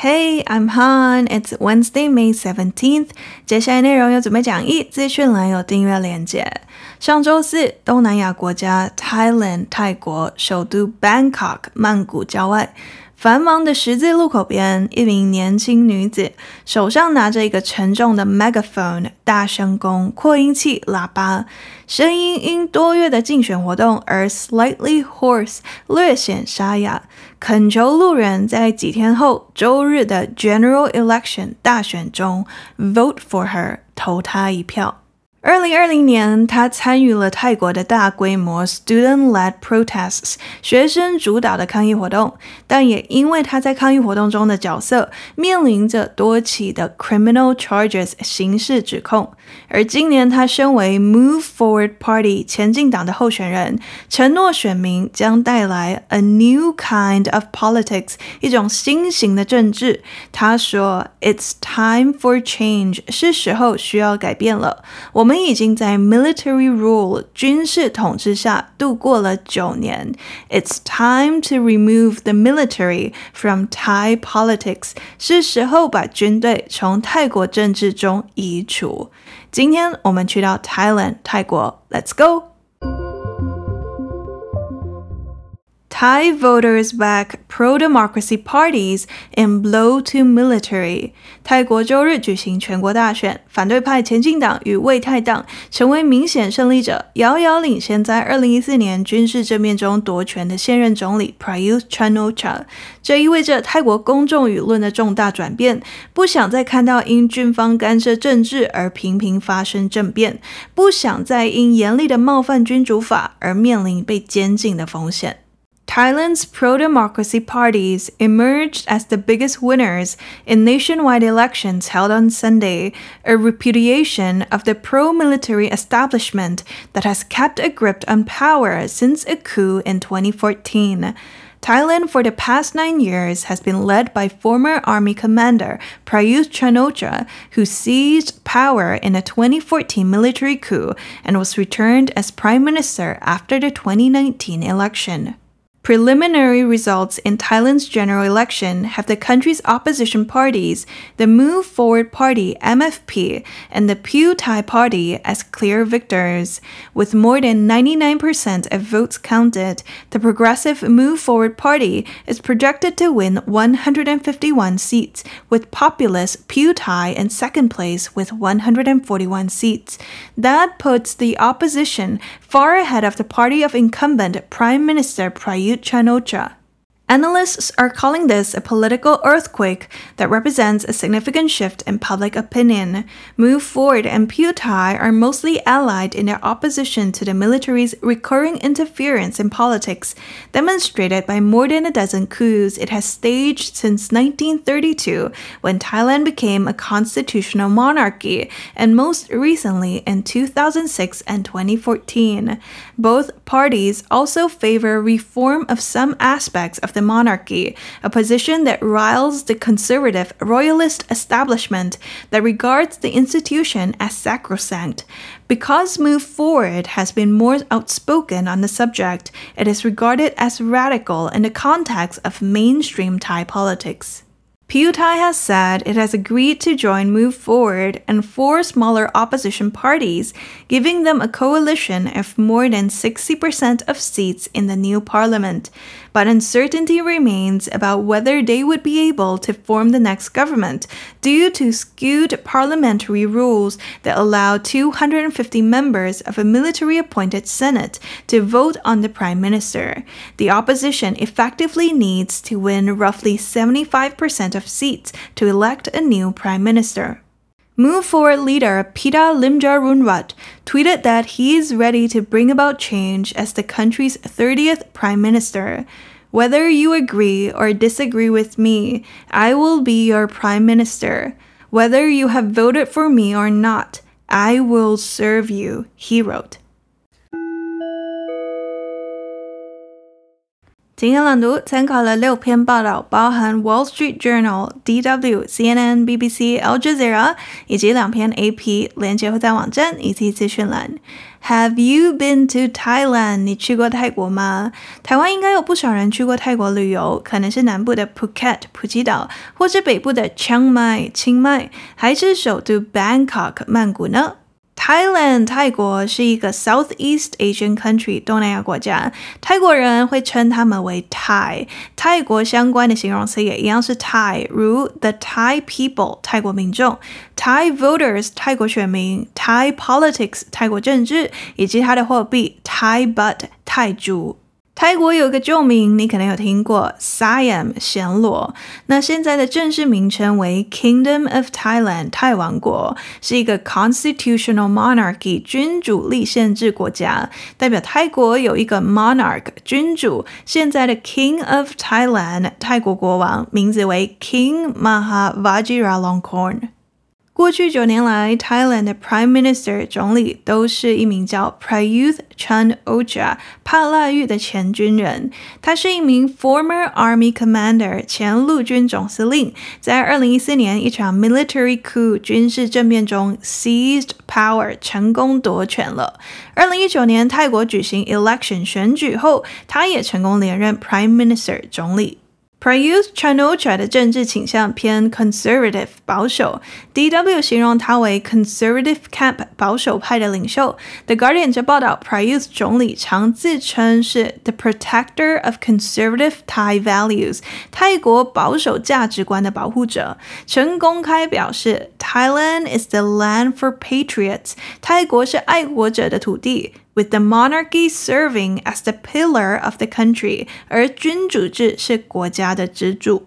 Hey, I'm Han. It's Wednesday, May 17th. 接下来内容有准备讲义，资讯栏有订阅链接。上周四，东南亚国家 Thailand 泰国首都 Bangkok 曼谷郊外。繁忙的十字路口边，一名年轻女子手上拿着一个沉重的 megaphone 大声公扩音器喇叭，声音因多月的竞选活动而 slightly hoarse 略显沙哑，恳求路人在几天后周日的 general election 大选中 vote for her 投她一票。二零二零年，他参与了泰国的大规模 student-led protests 学生主导的抗议活动，但也因为他在抗议活动中的角色，面临着多起的 criminal charges 刑事指控。而今年，他身为 Move Forward Party 前进党的候选人，承诺选民将带来 a new kind of politics 一种新型的政治。他说：“It's time for change，是时候需要改变了。”我。我们已经在 military rule 军事统治下度过了九年。It's time to remove the military from Thai politics。是时候把军队从泰国政治中移除。今天我们去到 Thailand 泰国，Let's go。Thai voters back pro-democracy parties and blow to military。泰国周日举行全国大选，反对派前进党与卫泰党成为明显胜利者，遥遥领先在二零一四年军事政变中夺权的现任总理 Prayut Chan-o-cha。这意味着泰国公众舆论的重大转变，不想再看到因军方干涉政治而频频发生政变，不想再因严厉的冒犯君主法而面临被监禁的风险。Thailand's pro-democracy parties emerged as the biggest winners in nationwide elections held on Sunday, a repudiation of the pro-military establishment that has kept a grip on power since a coup in 2014. Thailand for the past nine years has been led by former army commander Prayut Chan-o-cha, who seized power in a 2014 military coup and was returned as prime minister after the 2019 election. Preliminary results in Thailand's general election have the country's opposition parties, the Move Forward Party MFP and the Pheu Thai Party as clear victors. With more than 99% of votes counted, the progressive Move Forward Party is projected to win 151 seats, with populist Pheu Thai in second place with 141 seats. That puts the opposition far ahead of the party of incumbent Prime Minister Prayut Chan-o-cha. Analysts are calling this a political earthquake that represents a significant shift in public opinion. Move Forward and Pheu Thai are mostly allied in their opposition to the military's recurring interference in politics, demonstrated by more than a dozen coups it has staged since 1932, when Thailand became a constitutional monarchy, and most recently in 2006 and 2014. Both parties also favor reform of some aspects of the monarchy, a position that riles the conservative royalist establishment that regards the institution as sacrosanct. Because Move Forward has been more outspoken on the subject, it is regarded as radical in the context of mainstream Thai politics. Pheu has said it has agreed to join Move Forward and four smaller opposition parties, giving them a coalition of more than 60% of seats in the new parliament but uncertainty remains about whether they would be able to form the next government due to skewed parliamentary rules that allow 250 members of a military appointed Senate to vote on the Prime Minister. The opposition effectively needs to win roughly 75% of seats to elect a new Prime Minister. Move Forward leader Pita Limjaroenrat tweeted that he is ready to bring about change as the country's 30th prime minister. Whether you agree or disagree with me, I will be your prime minister. Whether you have voted for me or not, I will serve you, he wrote. 今天朗读参考了六篇报道，包含《Wall Street Journal》、DW、CNN、BBC、Al Jazeera 以及两篇 AP，连结会在网站以及资讯栏。Have you been to Thailand？你去过泰国吗？台湾应该有不少人去过泰国旅游，可能是南部的 Phuket 普吉岛，或是北部的 Chiang Mai 清迈，还是首都 Bangkok 曼谷呢？Thailand 泰国是一个 Southeast Asian country 东南亚国家，泰国人会称他们为 Thai。泰国相关的形容词也一样是 Thai，如 The Thai people 泰国民众，Thai voters 泰国选民，Thai politics 泰国政治，以及它的货币 Thai Baht 泰铢。泰国有个旧名，你可能有听过，Siam 暹罗。那现在的正式名称为 Kingdom of Thailand 泰王国，是一个 constitutional monarchy 君主立宪制国家，代表泰国有一个 monarch 君主。现在的 King of Thailand 泰国国王名字为 King Maha Vajiralongkorn。过去九年来，Thailand 的 Prime Minister 总理都是一名叫 Prayuth Chan-o-cha 帕拉育的前军人。他是一名 Former Army Commander 前陆军总司令，在二零一四年一场 Military Coup 军事政变中 Seized Power 成功夺权了。二零一九年泰国举行 Election 选举后，他也成功连任 Prime Minister 总理。Prayuth Chan-o-cha 的政治倾向偏 conservative 保守，DW 形容他为 conservative camp 保守派的领袖。The Guardian 则报道，Prayuth 总理常自称是 the protector of conservative Thai values，泰国保守价值观的保护者。曾公开表示，Thailand is the land for patriots，泰国是爱国者的土地。With the monarchy serving as the pillar of the country，而君主制是国家的支柱。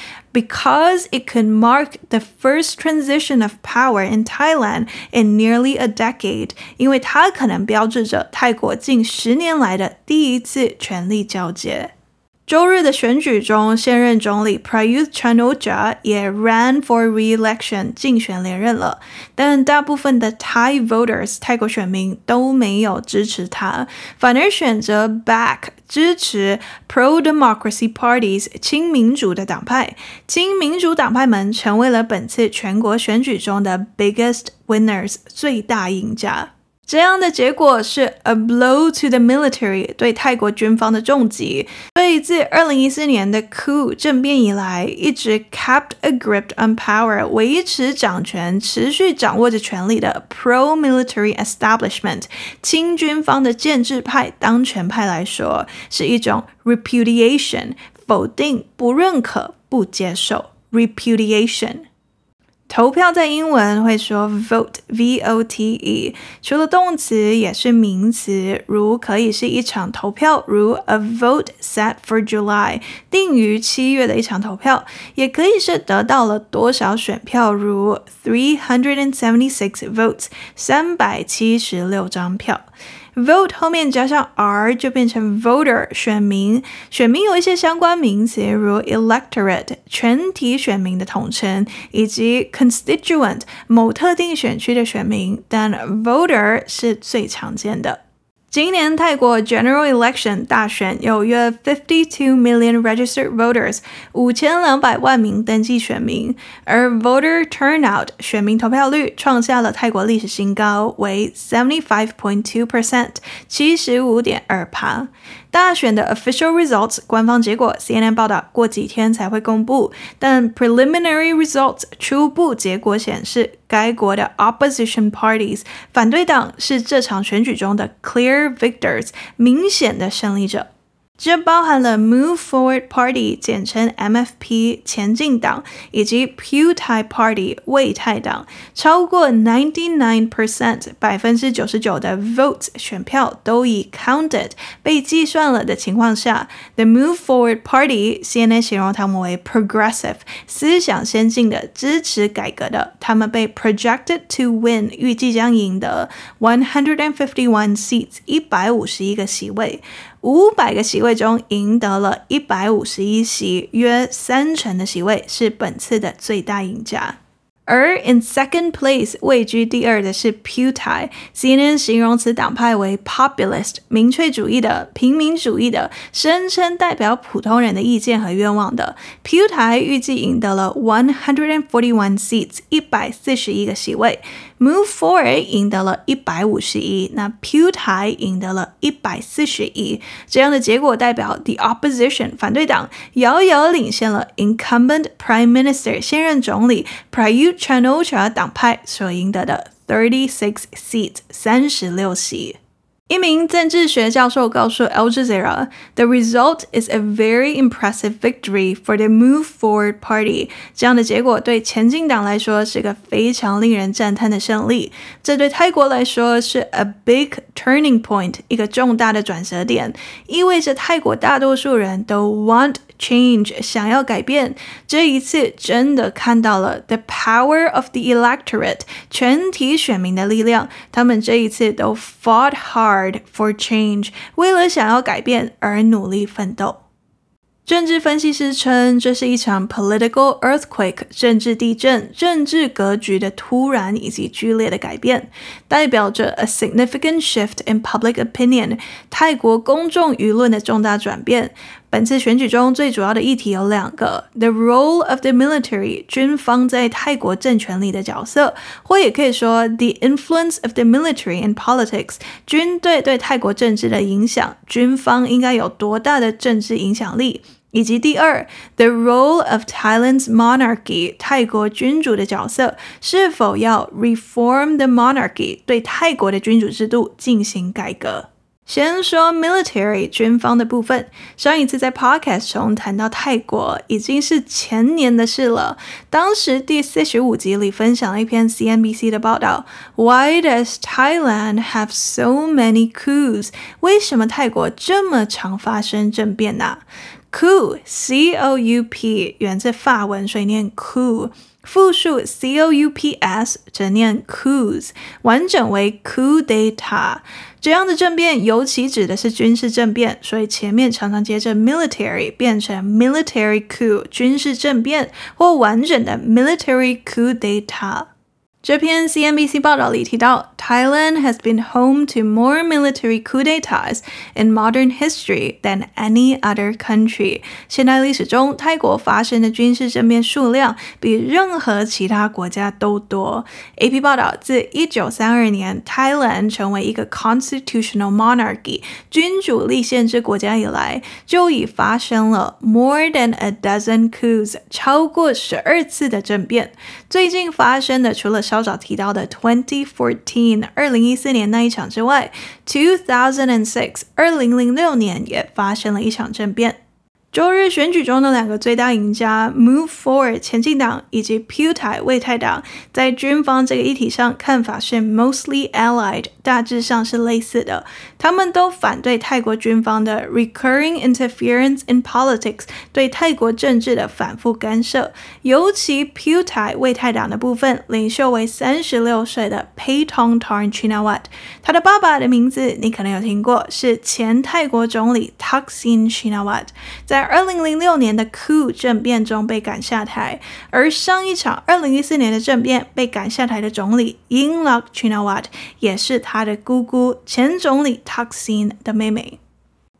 Because it could mark the first transition of power in Thailand in nearly a decade，因为它可能标志着泰国近十年来的第一次权力交接。 周日的选举中，现任总理 Prayuth Chan-o-cha 也 ran for re-election 竞选连任了，但大部分的 Thai voters 泰国选民都没有支持他，反而选择 back 支持 pro-democracy parties 亲民主的党派，亲民主党派们成为了本次全国选举中的 biggest winners 最大赢家。这样的结果是 a blow to the military 对泰国军方的重击，所以自二零一四年的 coup 政变以来，一直 kept a grip on power 维持掌权、持续掌握着权力的 pro-military establishment 亲军方的建制派当权派来说，是一种 repudiation 否定、不认可、不接受 repudiation。投票在英文会说 vote，V-O-T-E，除了动词也是名词，如可以是一场投票，如 a vote set for July，定于七月的一场投票，也可以是得到了多少选票，如 three hundred and seventy six votes，三百七十六张票。Vote 后面加上 r 就变成 voter 选民，选民有一些相关名词，如 electorate 全体选民的统称，以及 constituent 某特定选区的选民，但 voter 是最常见的。今年泰国 General Election 大选有约 fifty two million registered voters，五千两百万名登记选民，而 voter turnout 选民投票率创下了泰国历史新高，为 seventy five point two percent，七十五点二帕。大选的 official results 官方结果，CNN 报道过几天才会公布，但 preliminary results 初步结果显示，该国的 opposition parties 反对党是这场选举中的 clear victors 明显的胜利者。这包含了 Move Forward Party，简称 MFP 前进党，以及 Pheu Thai Party 为泰党。超过 ninety nine percent 百分之九十九的 votes 选票都已 counted 被计算了的情况下，The Move Forward Party CNN 形容他们为 progressive 思想先进的、支持改革的。他们被 projected to win 预计将赢得 one hundred and fifty one seats 一百五十一个席位。 五百个席位中赢得了一百五十一席，约三成的席位是本次的最大赢家。而 in second place 位居第二的是 Putai，CNN 形容此党派为 populist 民粹主义的、平民主义的，声称代表普通人的意见和愿望的。Putai 预计赢得了 one hundred and forty one seats 一百四十一个席位，Move Forward 赢得了一百五十一，那 Puthi 赢得了一百四十一。这样的结果代表 the opposition 反对党遥遥领先了 incumbent prime minister 现任总理 Prayut Chan-o-cha 党派所赢得的 thirty six seats 三十六席。一名政治学教授告诉 Al Jazeera，The result is a very impressive victory for the Move Forward Party。这样的结果对前进党来说是个非常令人赞叹的胜利。这对泰国来说是 a big turning point，一个重大的转折点，意味着泰国大多数人都 want change，想要改变。这一次真的看到了 the power of the electorate，全体选民的力量。他们这一次都 fought hard。For change，为了想要改变而努力奋斗。政治分析师称，这是一场 political earthquake，政治地震，政治格局的突然以及剧烈的改变，代表着 a significant shift in public opinion，泰国公众舆论的重大转变。本次选举中最主要的议题有两个：the role of the military，军方在泰国政权里的角色，或也可以说 the influence of the military in politics，军队对泰国政治的影响，军方应该有多大的政治影响力，以及第二，the role of Thailand's monarchy，泰国君主的角色，是否要 reform the monarchy，对泰国的君主制度进行改革。先说 military 军方的部分，上一次在 podcast 中谈到泰国已经是前年的事了。当时第四十五集里分享了一篇 CNBC 的报道，Why does Thailand have so many coups？为什么泰国这么常发生政变呢？Coup C O U P 源自法文，所以念 coup。复数 C O U P S 则念 coups，完整为 coup d'état。这样的政变尤其指的是军事政变，所以前面常常接着 military 变成 military coup 军事政变，或完整的 military coup d'état。这篇 CNBC 报道里提到，Thailand has been home to more military coup d'états in modern history than any other country。现代历史中，泰国发生的军事政变数量比任何其他国家都多。AP 报道，自一九三二年 Thailand 成为一个 constitutional monarchy 君主立宪制国家以来，就已发生了 more than a dozen coups 超过十二次的政变。 最近发生的，除了稍早提到的 twenty fourteen 二零一四年那一场之外，two thousand and six 二零零六年也发生了一场政变。周日选举中的两个最大赢家 Move Forward 前进党以及 Pheu Thai 为泰党，在军方这个议题上看法是 mostly allied，大致上是类似的。他们都反对泰国军方的 recurring interference in politics，对泰国政治的反复干涉。尤其 Pheu Thai 为泰党的部分，领袖为三十六岁的 Paytong Tarn Chinawat，他的爸爸的名字你可能有听过，是前泰国总理 Thaksin Chinawat，在在二零零六年的 coup 政变中被赶下台，而上一场二零一四年的政变被赶下台的总理 Yingluck Shinawat 也是他的姑姑，前总理 Thaksin 的妹妹。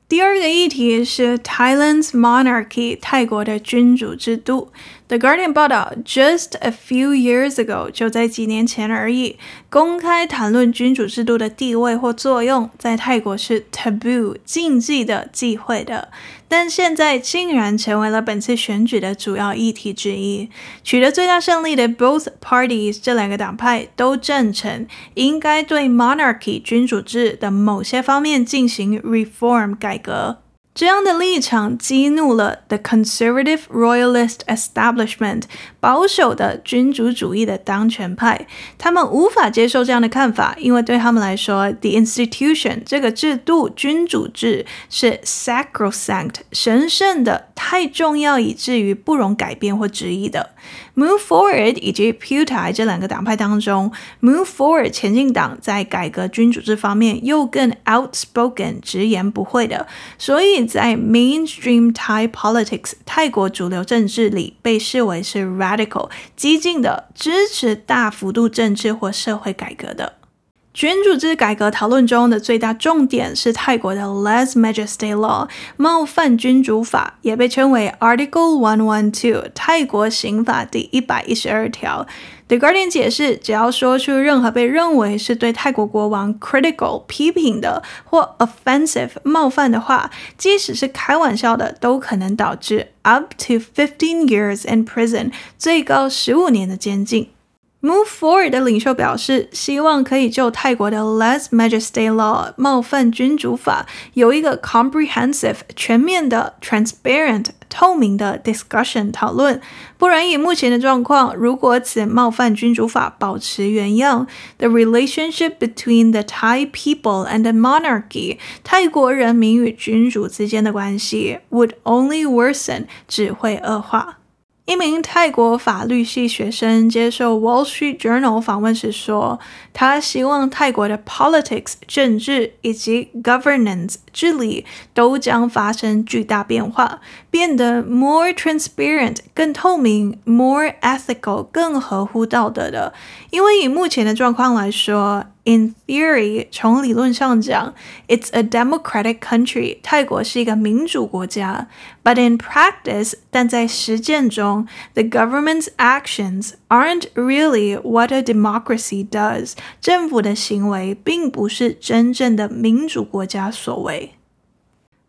第二个议题是 Thailand's monarchy 泰国的君主制度。The Guardian 报道，just a few years ago，就在几年前而已，公开谈论君主制度的地位或作用，在泰国是 taboo 禁忌的、忌讳的。但现在竟然成为了本次选举的主要议题之一。取得最大胜利的 both parties 这两个党派都赞成，应该对 monarchy 君主制的某些方面进行 reform 改革。这样的立场激怒了 the conservative royalist establishment 保守的君主主义的当权派，他们无法接受这样的看法，因为对他们来说，the institution 这个制度君主制是 sacrosanct 神圣的，太重要以至于不容改变或质疑的。Move Forward 以及 Putai 这两个党派当中，Move Forward 前进党在改革君主制方面又更 outspoken 直言不讳的，所以在 Mainstream Thai Politics 泰国主流政治里被视为是 radical 激进的，支持大幅度政治或社会改革的。君主制改革讨论中的最大重点是泰国的 Lese Majeste Law 冒犯君主法，也被称为 Article One One Two 泰国刑法第一百一十二条。The Guardian 解释，只要说出任何被认为是对泰国国王 critical 批评的或 offensive 冒犯的话，即使是开玩笑的，都可能导致 up to fifteen years in prison 最高十五年的监禁。Move Forward 的领袖表示，希望可以就泰国的 Less Majeste Law 冒犯君主法有一个 comprehensive 全面的 transparent 透明的 discussion 讨论。不然，以目前的状况，如果此冒犯君主法保持原样，the relationship between the Thai people and the monarchy 泰国人民与君主之间的关系 would only worsen 只会恶化。一名泰国法律系学生接受《Wall Street Journal》访问时说：“他希望泰国的 politics 政治以及 governance 治理都将发生巨大变化，变得 more transparent 更透明，more ethical 更合乎道德的。因为以目前的状况来说。” In theory，从理论上讲，it's a democratic country，泰国是一个民主国家。But in practice，但在实践中，the government's actions aren't really what a democracy does。政府的行为并不是真正的民主国家所为。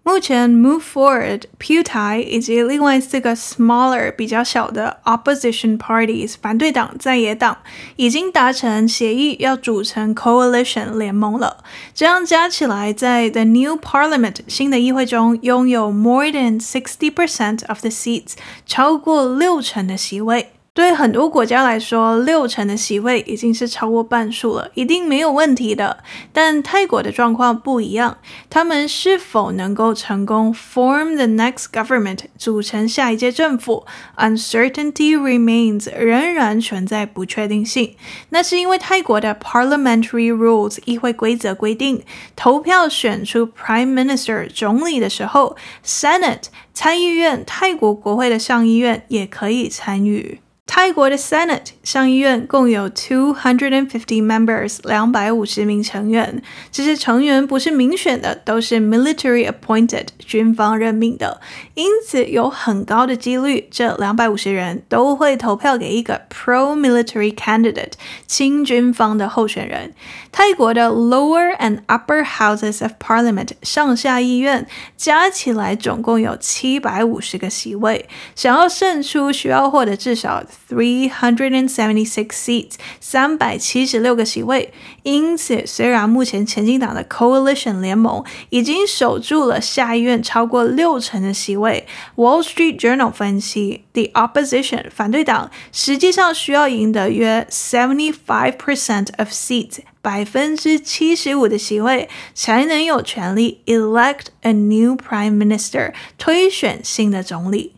目前，Move Forward、Putai 以及另外四个 smaller 比较小的 opposition parties 反对党在野党已经达成协议，要组成 coalition 联盟了。这样加起来，在 the new parliament 新的议会中，拥有 more than sixty percent of the seats 超过六成的席位。 对很多国家来说，六成的席位已经是超过半数了，一定没有问题的。但泰国的状况不一样，他们是否能够成功 form the next government 组成下一届政府，uncertainty remains 仍然存在不确定性。那是因为泰国的 parliamentary rules 议会规则规定，投票选出 prime minister 总理的时候，senate 参议院泰国国会的上议院也可以参与。泰国的 Senate 上议院共有 two hundred and fifty members 两百五十名成员，这些成员不是民选的，都是 military appointed 军方任命的，因此有很高的几率，这两百五十人都会投票给一个 pro-military candidate 亲军方的候选人。泰国的 lower and upper houses of parliament 上下议院加起来总共有七百五十个席位，想要胜出需要获得至少 three hundred and seventy six seats 三百七十六个席位。因此，虽然目前前进党的 coalition 联盟已经守住了下议院超过六成的席位，Wall Street Journal 分析，the opposition 反对党实际上需要赢得约 seventy five percent of seats。百分之七十五的席位才能有权利 elect a new prime minister 推选新的总理。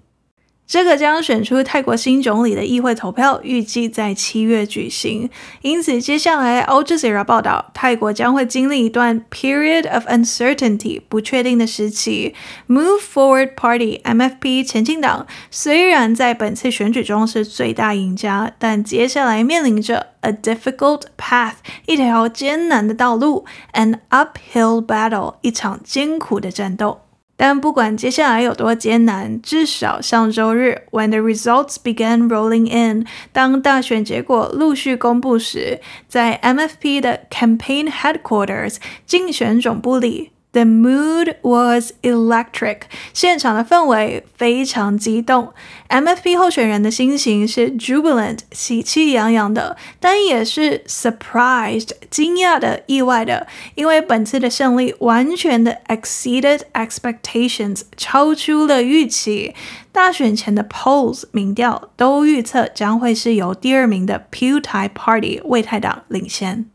这个将选出泰国新总理的议会投票预计在七月举行，因此接下来 Al Jazeera 报道，泰国将会经历一段 period of uncertainty 不确定的时期。Move Forward Party MFP 前进党虽然在本次选举中是最大赢家，但接下来面临着 a difficult path 一条艰难的道路，an uphill battle 一场艰苦的战斗。但不管接下来有多艰难，至少上周日，when the results began rolling in，当大选结果陆续公布时，在 MFP 的 campaign headquarters 竞选总部里 The mood was electric，现场的氛围非常激动。MFP 候选人的心情是 jubilant，喜气洋洋的，但也是 surprised，惊讶的、意外的，因为本次的胜利完全的 exceeded expectations，超出了预期。大选前的 polls 民调都预测将会是由第二名的 Pheu Thai Party 为泰党领先。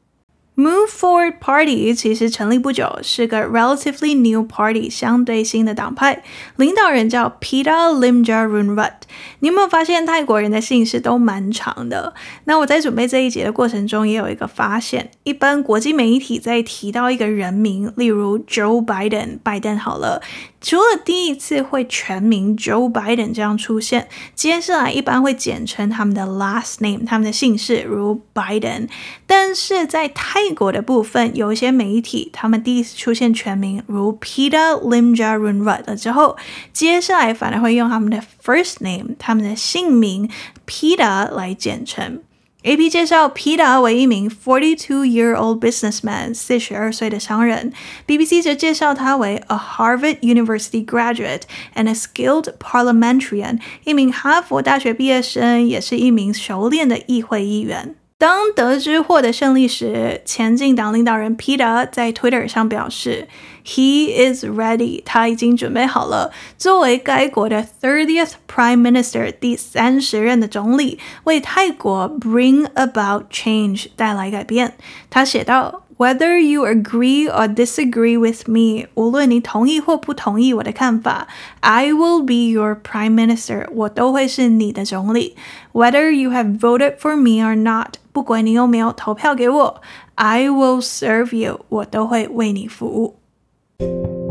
Move Forward Party 其实成立不久，是个 relatively new party，相对新的党派。领导人叫 Peter Limjaroenrat。你有没有发现泰国人的姓氏都蛮长的？那我在准备这一节的过程中，也有一个发现：一般国际媒体在提到一个人名，例如 Joe Biden，拜登好了。除了第一次会全名 Joe Biden 这样出现，接下来一般会简称他们的 last name，他们的姓氏，如 Biden。但是在泰国的部分，有一些媒体他们第一次出现全名，如 Peter Limjaroenrat 了之后，接下来反而会用他们的 first name，他们的姓名 Peter 来简称。AP 介绍，Phita 为一名 forty-two-year-old businessman，四十二岁的商人。BBC 则介绍他为 a Harvard University graduate and a skilled parliamentarian，一名哈佛大学毕业生，也是一名熟练的议会议员。 当得知获得胜利时，前进党领导人披达在 Twitter 上表示：“He is ready，他已经准备好了。作为该国的 thirtieth Prime Minister，第三十任的总理，为泰国 bring about change，带来改变。”他写道。Whether you agree or disagree with me，无论你同意或不同意我的看法，I will be your prime minister，我都会是你的总理。Whether you have voted for me or not，不管你有没有投票给我，I will serve you，我都会为你服务。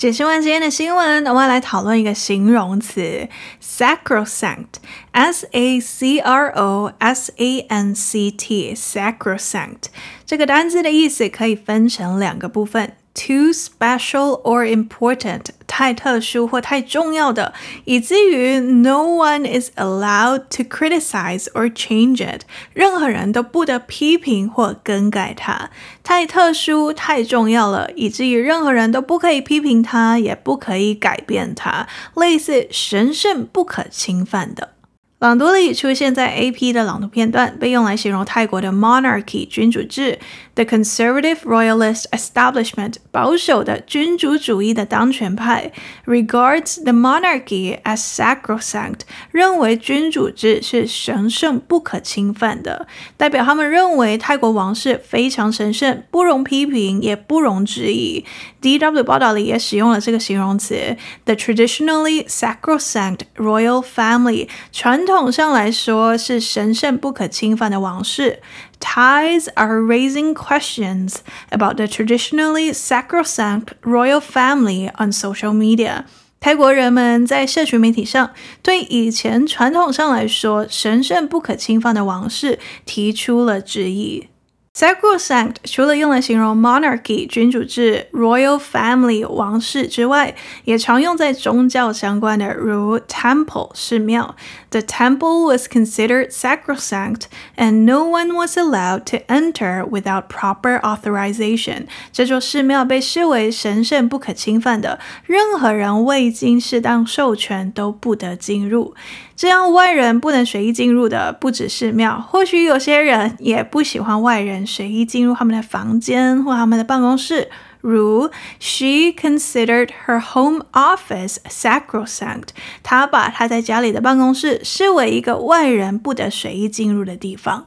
解释完今天的新闻，我们来讨论一个形容词，sacrosanct，s a c r o s a n c t，sacrosanct。这个单词的意思可以分成两个部分。Too special or important，太特殊或太重要的，以至于 no one is allowed to criticize or change it，任何人都不得批评或更改它。太特殊、太重要了，以至于任何人都不可以批评它，也不可以改变它，类似神圣不可侵犯的。朗读里出现在 AP 的朗读片段，被用来形容泰国的 monarchy 君主制，the conservative royalist establishment 保守的君主主义的当权派 regards the monarchy as sacrosanct 认为君主制是神圣不可侵犯的，代表他们认为泰国王室非常神圣，不容批评，也不容置疑。DW 报道里也使用了这个形容词，the traditionally sacrosanct royal family 传统上来说是神圣不可侵犯的王室。Thais are raising questions about the traditionally sacrosanct royal family on social media。泰国人们在社群媒体上对以前传统上来说神圣不可侵犯的王室提出了质疑。 Sacrosanct 除了用来形容 monarchy 君主制、royal family 王室之外，也常用在宗教相关的，如 temple 寺庙。The temple was considered sacrosanct, and no one was allowed to enter without proper authorization. 这座寺庙被视为神圣不可侵犯的，任何人未经适当授权都不得进入。这样外人不能随意进入的不只寺庙，或许有些人也不喜欢外人随意进入他们的房间或他们的办公室。 如，She considered her home office sacrosanct。她把她在家里的办公室视为一个外人不得随意进入的地方。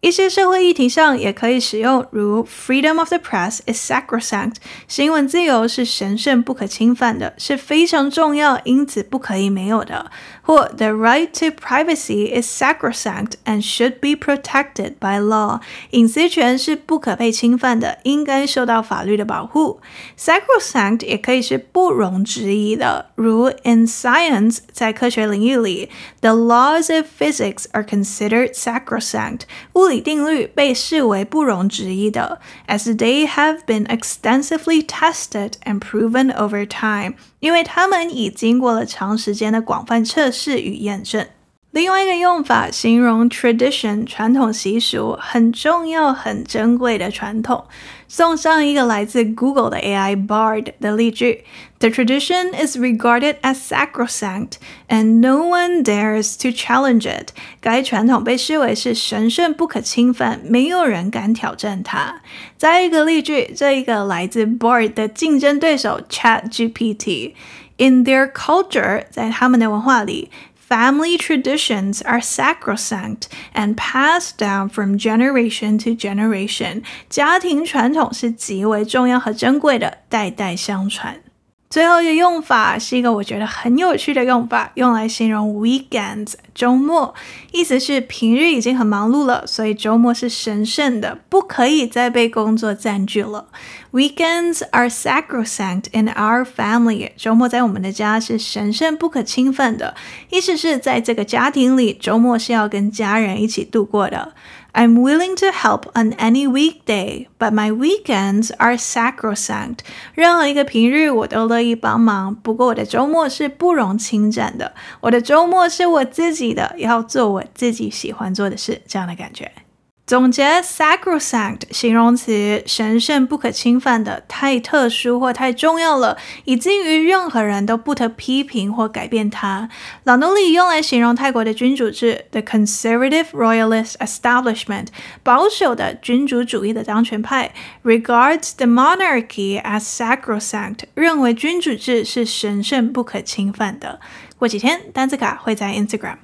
一些社会议题上也可以使用，如 Freedom of the press is sacrosanct，新闻自由是神圣不可侵犯的，是非常重要，因此不可以没有的。或 The right to privacy is sacrosanct and should be protected by law，隐私权是不可被侵犯的，应该受到法律的保护。Sacrosanct 也可以是不容置疑的，如 In science，在科学领域里，the laws of physics are considered sacrosanct。定律被视为不容置疑的，as they have been extensively tested and proven over time，因为他们已经过了长时间的广泛测 试与验证。另外一个用法形容 tradition 传统习俗很重要、很珍贵的传统。送上一个来自 Google 的 AI Bard 的例句：The tradition is regarded as sacrosanct, and no one dares to challenge it。该传统被视为是神圣不可侵犯，没有人敢挑战它。再一个例句，这一个来自 Bard 的竞争对手 ChatGPT。In their culture，在他们的文化里。Family traditions are sacrosanct and passed down from generation to generation。家庭传统是极为重要和珍贵的，代代相传。 最后一个用法是一个我觉得很有趣的用法，用来形容 weekends 周末，意思是平日已经很忙碌了，所以周末是神圣的，不可以再被工作占据了。Weekends are sacrosanct in our family。周末在我们的家是神圣不可侵犯的，意思是在这个家庭里，周末是要跟家人一起度过的。I'm willing to help on any weekday, but my weekends are sacrosanct. 任何一个平日我都乐意帮忙，不过我的周末是不容侵占的。我的周末是我自己的，要做我自己喜欢做的事，这样的感觉。 总结 sacrosanct 形容词，神圣不可侵犯的，太特殊或太重要了，以至于任何人都不得批评或改变它。朗读里用来形容泰国的君主制，the conservative royalist establishment，保守的君主主义的当权派，regards the monarchy as sacrosanct，认为君主制是神圣不可侵犯的。过几天单字卡会在 Instagram。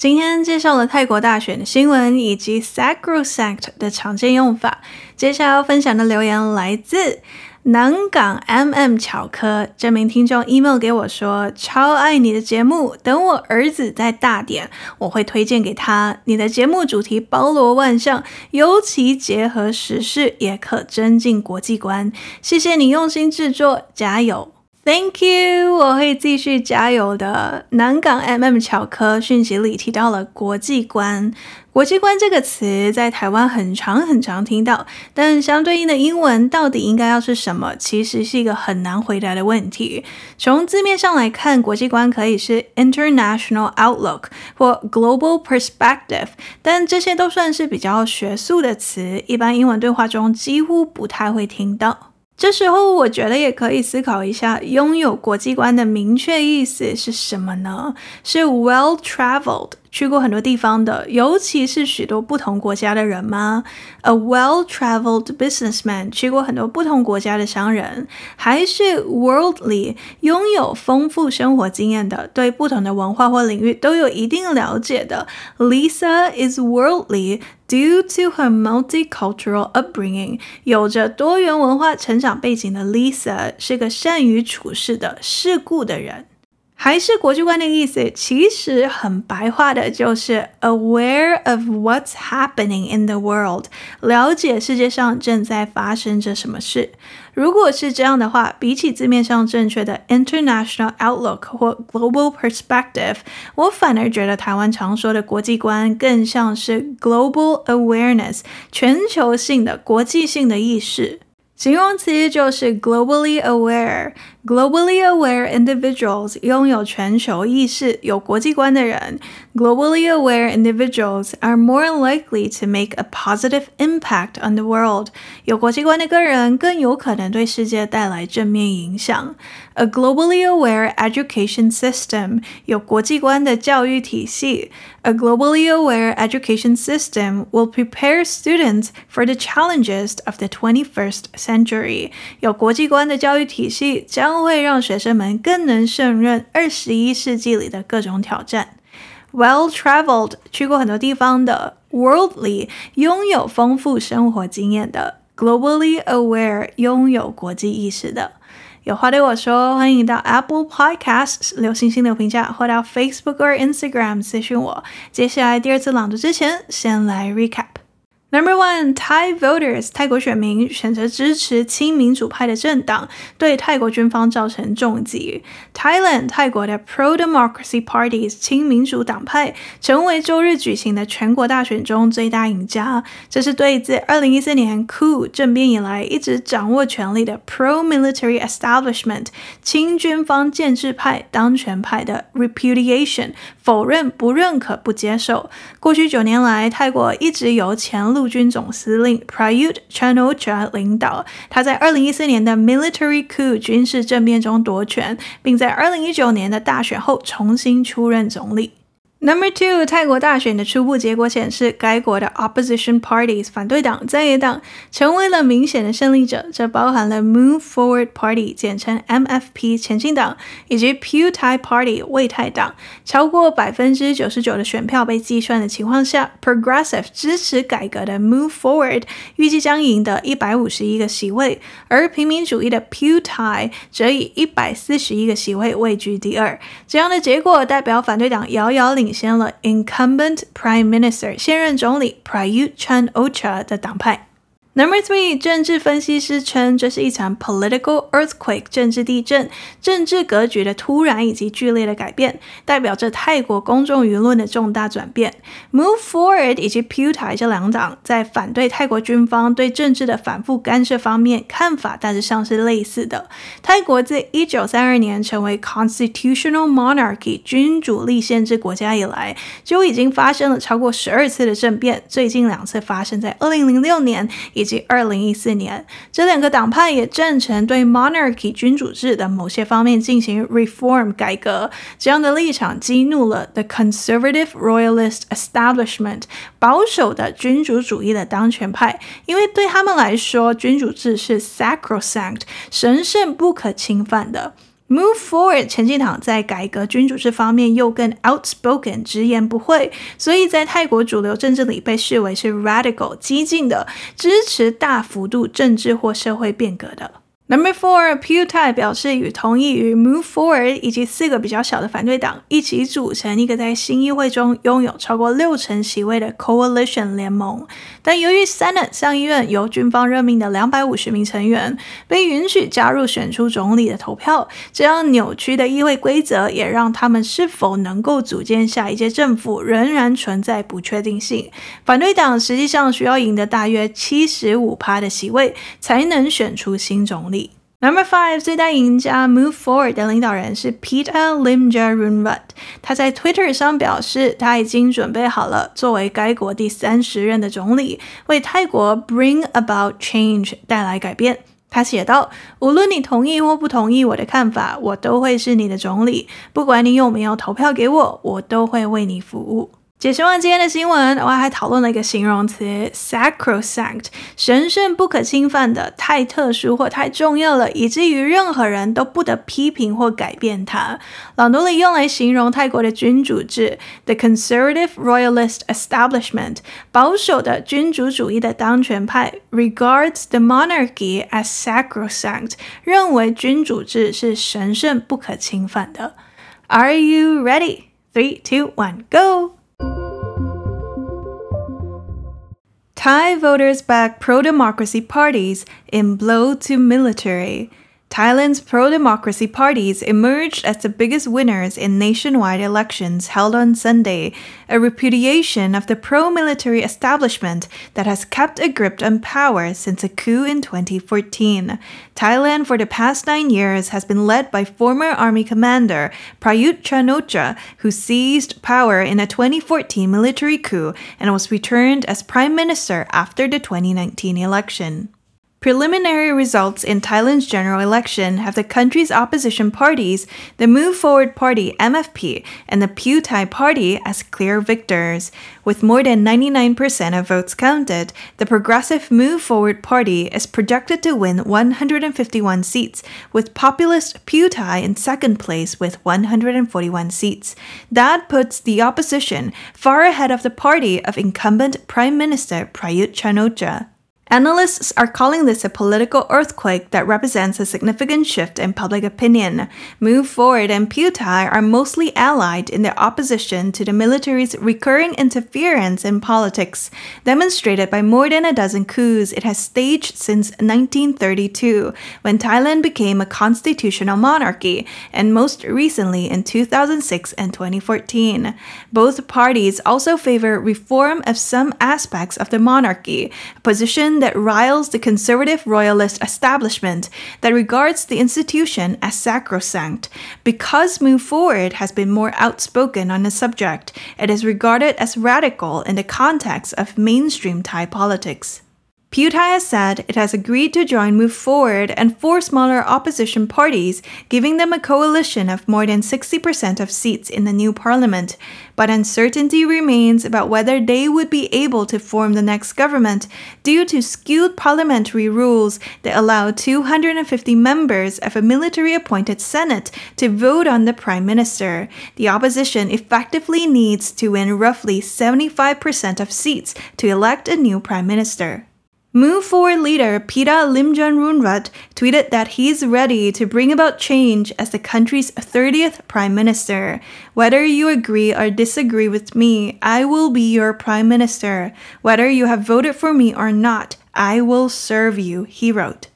今天介绍了泰国大选的新闻以及 sacrosanct 的常见用法。接下来要分享的留言来自南港 MM 巧科，这名听众 email 给我说：“超爱你的节目，等我儿子再大点，我会推荐给他。你的节目主题包罗万象，尤其结合时事，也可增进国际观。谢谢你用心制作，加油！” Thank you，我会继续加油的。南港 MM 巧科讯息里提到了国际观，国际观这个词在台湾很常很常听到，但相对应的英文到底应该要是什么，其实是一个很难回答的问题。从字面上来看，国际观可以是 international outlook 或 global perspective，但这些都算是比较学术的词，一般英文对话中几乎不太会听到。这时候，我觉得也可以思考一下，拥有国际观的明确意思是什么呢？是 well-traveled，去过很多地方的，尤其是许多不同国家的人吗？A well-traveled businessman，去过很多不同国家的商人，还是 worldly，拥有丰富生活经验的，对不同的文化或领域都有一定了解的。Lisa is worldly。Due to her multicultural upbringing，有着多元文化成长背景的 Lisa 是个善于处事的世故的人。还是国际观的意思，其实很白话的，就是 aware of what's happening in the world，了解世界上正在发生着什么事。如果是这样的话，比起字面上正确的 international outlook 或 global perspective，我反而觉得台湾常说的国际观更像是 global awareness，全球性的、国际性的意识。形容词就是 globally aware。Globally aware individuals 拥有全球意识、有国际观的人。Globally aware individuals are more likely to make a positive impact on the world。有国际观的个人更有可能对世界带来正面影响。 A globally aware education system 有国际观的教育体系。A globally aware education system will prepare students for the challenges of the 21st century。有国际观的教育体系将会让学生们更能胜任二十一世纪里的各种挑战。Well-traveled 去过很多地方的，Worldly 拥有丰富生活经验的，Globally aware 拥有国际意识的。 有话对我说，欢迎到 Apple Podcasts 留星星留评价，或到 Facebook 或 Instagram 咨询我。接下来第二次朗读之前，先来 Recap。Number one, Thai voters，泰国选民选择支持亲民主派的政党，对泰国军方造成重击。Thailand，泰国的 Pro-Democracy Parties 亲民主党派成为周日举行的全国大选中最大赢家。这是对自二零一四年 coup 政变以来一直掌握权力的 Pro-Military Establishment 亲军方建制派当权派的 repudiation 否认、不认可、不接受。过去九年来，泰国一直由前陆军总司令 Prayut Chan-o-cha 领导，他在二零一四年的 military coup 军事政变中夺权，并在二零一九年的大选后重新出任总理。Number two，泰国大选的初步结果显示，该国的 opposition parties 反对党在野党成为了明显的胜利者。这包含了 Move Forward Party 简称 MFP 前进党以及 Pheu Thai Party 为泰党。超过百分之九十九的选票被计算的情况下，Progressive 支持改革的 Move Forward 预计将赢得一百五十一个席位，而平民主义的 Pheu Thai 则以一百四十一个席位位居第二。这样的结果代表反对党遥遥领。领先了 incumbent prime minister 现任总理 Prayut Chan-o-cha 的党派。 Number three，政治分析师称这是一场 political earthquake 政治地震，政治格局的突然以及剧烈的改变，代表着泰国公众舆论的重大转变。Move Forward 以及 Pheu Thai 这两党在反对泰国军方对政治的反复干涉方面看法大致上是类似的。泰国自一九三二年成为 constitutional monarchy 君主立宪制国家以来，就已经发生了超过十二次的政变，最近两次发生在二零零六年。以及二零一四年，这两个党派也赞成对 monarchy 君主制的某些方面进行 reform 改革。这样的立场激怒了 the conservative royalist establishment 保守的君主主义的当权派，因为对他们来说，君主制是 sacrosanct 神圣不可侵犯的。Move Forward 前进党在改革君主制方面又更 outspoken 直言不讳，所以在泰国主流政治里被视为是 radical 激进的，支持大幅度政治或社会变革的。Number four, Pheu Thai 表示与同意与 Move Forward 以及四个比较小的反对党一起组成一个在新议会中拥有超过六成席位的 coalition 联盟。但由于 Senate 上议院由军方任命的两百五十名成员被允许加入选出总理的投票，这样扭曲的议会规则也让他们是否能够组建下一届政府仍然存在不确定性。反对党实际上需要赢得大约七十五趴的席位才能选出新总理。Number five，最大赢家 Move Forward 的领导人是 Peter Limjaroenrat。他在 Twitter 上表示，他已经准备好了作为该国第三十任的总理，为泰国 bring about change 带来改变。他写道：“无论你同意或不同意我的看法，我都会是你的总理。不管你有没有投票给我，我都会为你服务。”解释完今天的新闻，我还讨论了一个形容词 sacrosanct，神圣不可侵犯的，太特殊或太重要了，以至于任何人都不得批评或改变它。朗读里用来形容泰国的君主制，the conservative royalist establishment，保守的君主主义的当权派，regards the monarchy as sacrosanct，认为君主制是神圣不可侵犯的。Are you ready? Three, two, one, go! Thai voters back pro-democracy parties in blow to military. Thailand's pro-democracy parties emerged as the biggest winners in nationwide elections held on Sunday, a repudiation of the pro-military establishment that has kept a grip on power since a coup in 2014. Thailand for the past nine years has been led by former army commander Prayut Chan-o-cha, who seized power in a 2014 military coup and was returned as prime minister after the 2019 election. Preliminary results in Thailand's general election have the country's opposition parties, the Move Forward Party MFP and the Pheu Thai Party, as clear victors. With more than 99% of votes counted, the progressive Move Forward Party is projected to win 151 seats, with populist Pheu Thai in second place with 141 seats. That puts the opposition far ahead of the party of incumbent Prime Minister Prayut Chan-o-cha. Analysts are calling this a political earthquake that represents a significant shift in public opinion. Move Forward and PewTie are mostly allied in their opposition to the military's recurring interference in politics, demonstrated by more than a dozen coups it has staged since 1932, when Thailand became a constitutional monarchy, and most recently in 2006 and 2014. Both parties also favor reform of some aspects of the monarchy, a position that riles the conservative royalist establishment that regards the institution as sacrosanct. Because Move Forward has been more outspoken on the subject, it is regarded as radical in the context of mainstream Thai politics. PewTie has said it has agreed to join Move Forward and four smaller opposition parties, giving them a coalition of more than 60% of seats in the new parliament. But uncertainty remains about whether they would be able to form the next government due to skewed parliamentary rules that allow 250 members of a military appointed Senate to vote on the Prime Minister. The opposition effectively needs to win roughly 75% of seats to elect a new Prime Minister. Move Forward leader Pita Limjaroenrat tweeted that he's ready to bring about change as the country's 30th prime minister. Whether you agree or disagree with me, I will be your prime minister. Whether you have voted for me or not, I will serve you, he wrote.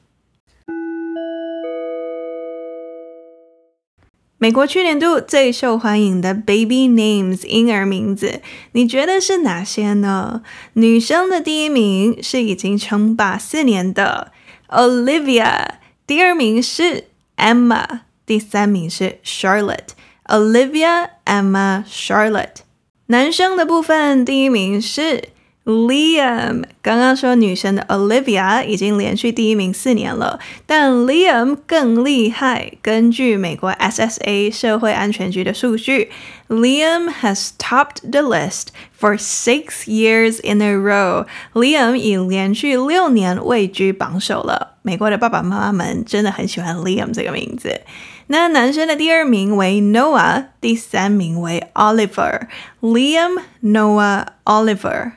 美国去年度最受欢迎的 baby names 婴儿名字，你觉得是哪些呢？女生的第一名是已经称霸四年的 Olivia，第二名是 Emma，第三名是 Charlotte。Olivia、Emma、Charlotte。男生的部分，第一名是 Liam，刚刚说女生的 Olivia 已经连续第一名四年了，但 Liam 更厉害。根据美国 SSA 社会安全局的数据，Liam has topped the list for six years in a row。Liam 已连续六年位居榜首了。美国的爸爸妈妈们真的很喜欢 Liam 这个名字。那男生的第二名为 Noah，第三名为 Oliver。Liam、Noah、Oliver。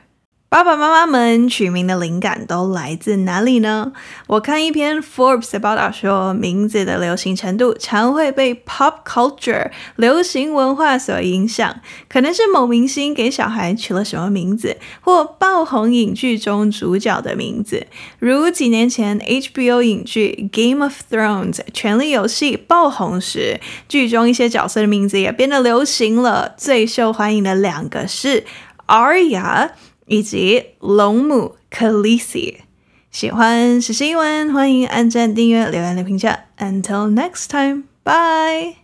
爸爸妈妈们取名的灵感都来自哪里呢？我看一篇 Forbes 的报道说，名字的流行程度常会被 pop culture 流行文化所影响，可能是某明星给小孩取了什么名字，或爆红影剧中主角的名字。如几年前 HBO 影剧 Game of Thrones 权力游戏爆红时，剧中一些角色的名字也变得流行了。最受欢迎的两个是 Arya。以及龙母 Khaleesi，喜欢是新闻，欢迎按赞、订阅、留言、的评价。Until next time, bye.